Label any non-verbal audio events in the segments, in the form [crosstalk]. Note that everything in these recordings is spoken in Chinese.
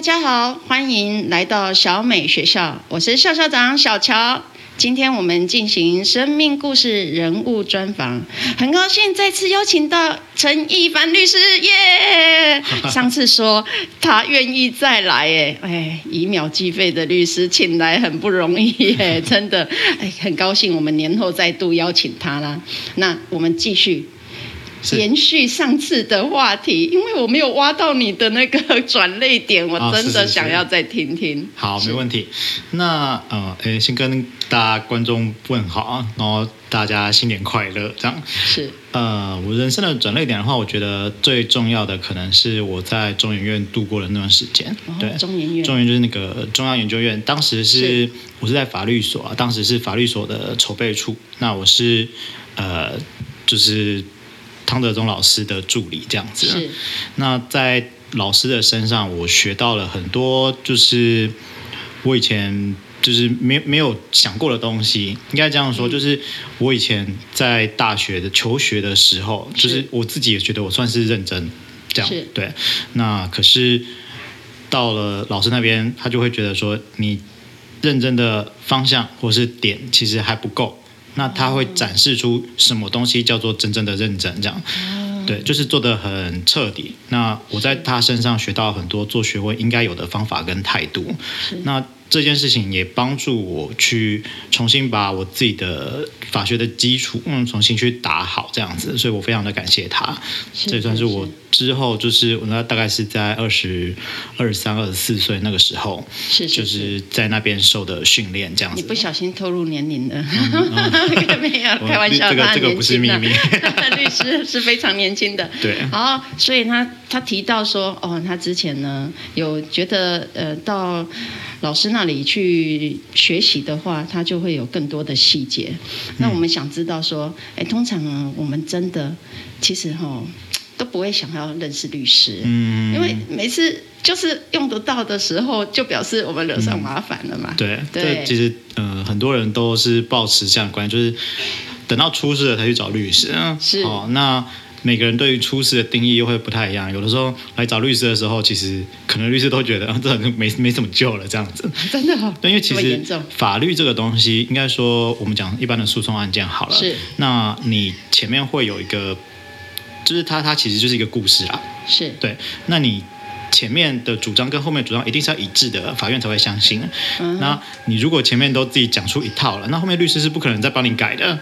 家好，欢迎来到小美学校，我是校校长小乔。今天我们进行生命故事人物专访，很高兴再次邀请到陈一凡律师耶。[laughs] 上次说他愿意再来，哎哎，以秒计费的律师请来很不容易耶，[laughs] 真的，哎，很高兴我们年后再度邀请他啦。那我们继续。延续上次的话题，因为我没有挖到你的那个转泪点，我真的想要再听听。好，没问题。那呃，诶，先跟大家观众问好啊，然后大家新年快乐，这样是。呃，我人生的转泪点的话，我觉得最重要的可能是我在中研院度过的那段时间。对，中研院，中研就是那个中央研究院，当时是我是在法律所啊，当时是法律所的筹备处。那我是呃，就是。汤德宗老师的助理这样子，是。那在老师的身上，我学到了很多，就是我以前就是没没有想过的东西。应该这样说，就是我以前在大学的求学的时候，就是我自己也觉得我算是认真，这样对。那可是到了老师那边，他就会觉得说，你认真的方向或是点其实还不够。那他会展示出什么东西叫做真正的认真，这样，对，就是做的很彻底。那我在他身上学到很多做学问应该有的方法跟态度。那。这件事情也帮助我去重新把我自己的法学的基础，嗯，重新去打好这样子，所以我非常的感谢他。这算是我之后就是我那大概是在二十二三、二十四岁那个时候，是就是在那边受的训练这样子。你不小心透露年龄了，[laughs] 没有开玩笑，这个这个不是秘密。[laughs] 律师是非常年轻的，[laughs] 对。然后所以他他提到说，哦，他之前呢有觉得呃到。老师那里去学习的话，他就会有更多的细节。那我们想知道说，哎，通常我们真的其实哈都不会想要认识律师，嗯，因为每次就是用得到的时候，就表示我们惹上麻烦了嘛。对，对，其实呃很多人都是抱持这样观念，就是等到出事了才去找律师。是哦，那。每个人对于出事的定义又会不太一样，有的时候来找律师的时候，其实可能律师都觉得啊，这没没什么救了这样子。[laughs] 真的？对，因为其实法律这个东西，应该说我们讲一般的诉讼案件好了。是。那你前面会有一个，就是它它其实就是一个故事啦。是。对。那你前面的主张跟后面主张一定是要一致的，法院才会相信。嗯。那你如果前面都自己讲出一套了，那后面律师是不可能再帮你改的。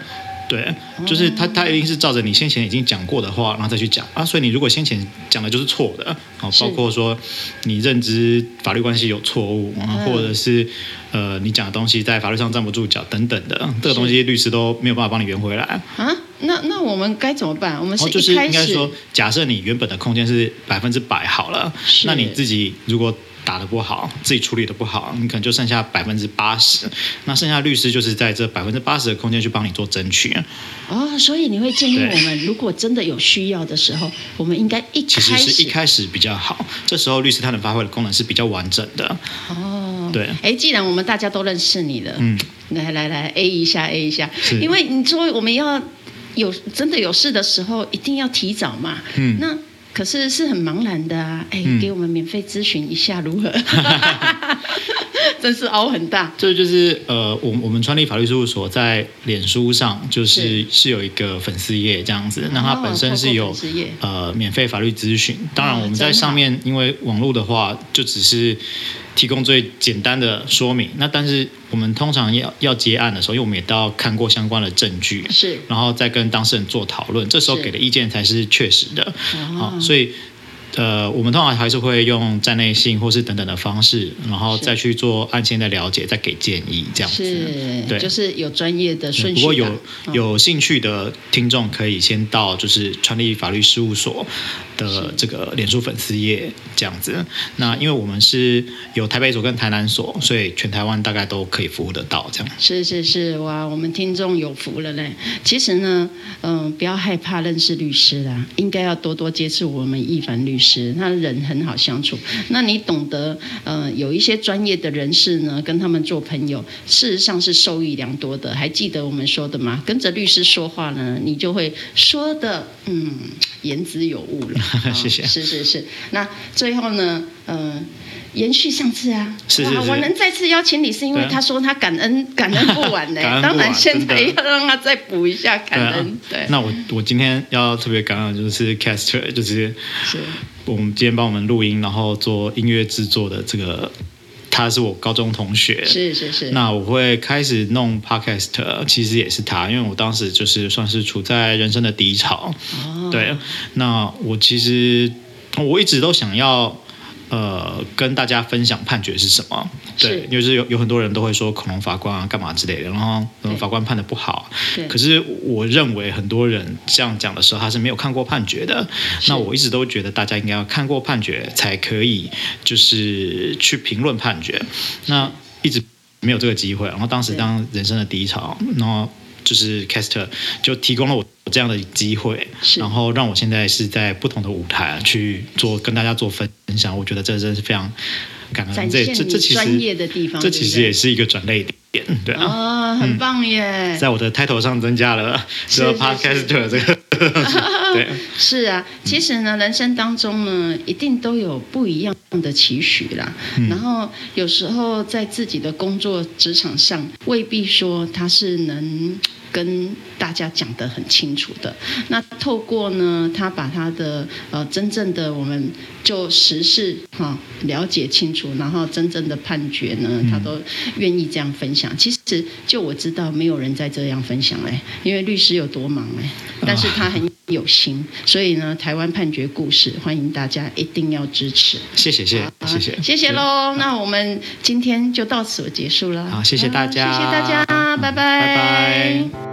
对，就是他，他一定是照着你先前已经讲过的话，然后再去讲啊。所以你如果先前讲的就是错的，啊，包括说你认知法律关系有错误啊，或者是呃你讲的东西在法律上站不住脚等等的，这个东西律师都没有办法帮你圆回来啊。那那我们该怎么办？我们是就是应该说，假设你原本的空间是百分之百好了，那你自己如果。打得不好，自己处理的不好，你可能就剩下百分之八十。那剩下律师就是在这百分之八十的空间去帮你做争取。哦，所以你会建议我们，如果真的有需要的时候，我们应该一其实是一开始比较好。这时候律师他能发挥的功能是比较完整的。哦，对。哎，既然我们大家都认识你了，嗯，来来来，A 一下，A 一下，因为你说我们要有真的有事的时候，一定要提早嘛。嗯，那。可是是很茫然的啊！哎，给我们免费咨询一下如何？[laughs] 真是凹很大。这就是呃，我我们川立法律事务所在脸书上就是是有一个粉丝页这样子，那它本身是有呃免费法律咨询。当然我们在上面，因为网络的话就只是。提供最简单的说明，那但是我们通常要要结案的时候，因为我们也都要看过相关的证据，是，然后再跟当事人做讨论，这时候给的意见才是确实的，好，所以。呃，我们通常还是会用站内信或是等等的方式，然后再去做案件的了解，再给建议这样子。是，对，就是有专业的顺序。不过有有兴趣的听众可以先到就是川立法律事务所的这个脸书粉丝页这样子。那因为我们是有台北所跟台南所，所以全台湾大概都可以服务得到这样。是是是，哇，我们听众有福了嘞。其实呢，嗯，不要害怕认识律师啦，应该要多多接触我们一凡律师。他人很好相处，那你懂得，呃，有一些专业的人士呢，跟他们做朋友，事实上是受益良多的。还记得我们说的吗？跟着律师说话呢，你就会说的，嗯，言之有物了。[laughs] 谢谢。是是是，那最后呢，呃，延续上次啊，是是是。哇我能再次邀请你，是因为他说他感恩 [laughs] 感恩不完呢、[laughs] 感恩不完当然现在要让他再补一下感恩，对，那我我今天要特别感恩的就是 Caster，就是是。我们今天帮我们录音，然后做音乐制作的这个，他是我高中同学。是是是，那我会开始弄 podcast，其实也是他，因为我当时就是算是处在人生的低潮。哦，对，那我其实我一直都想要呃跟大家分享判决是什么。对是，就是有有很多人都会说恐龙法官啊干嘛之类的，然后对法官判的不好。对可是我认为很多人这样讲的时候，他是没有看过判决的。是那我一直都觉得大家应该要看过判决，才可以就是去评论判决。那一直没有这个机会，然后当时当人生的低潮，然后就是 Caster 就提供了我这样的机会，然后让我现在是在不同的舞台去做跟大家做分享，我觉得这真是非常感恩。这这这其实专业实的地方，这其实也是一个转类点，对啊。哦，很棒耶！在我的 title 上增加了这个是是 podcaster 这个，对，[laughs] 是啊，其实呢，人生当中呢，一定都有不一样的期许啦。嗯然后有时候在自己的工作职场上，未必说他是能跟大家讲得很清楚的。那透过呢，他把他的呃真正的我们就实事哈、了解清楚，然后真正的判决呢，他都愿意这样分享。其实就我知道，没有人在这样分享嘞，因为律师有多忙哎，但是他很有心，所以呢，台湾判决故事，欢迎大家一定要支持。谢谢谢谢谢谢谢谢喽。那我们今天就到此结束了。好谢谢大家好谢谢大家，拜拜。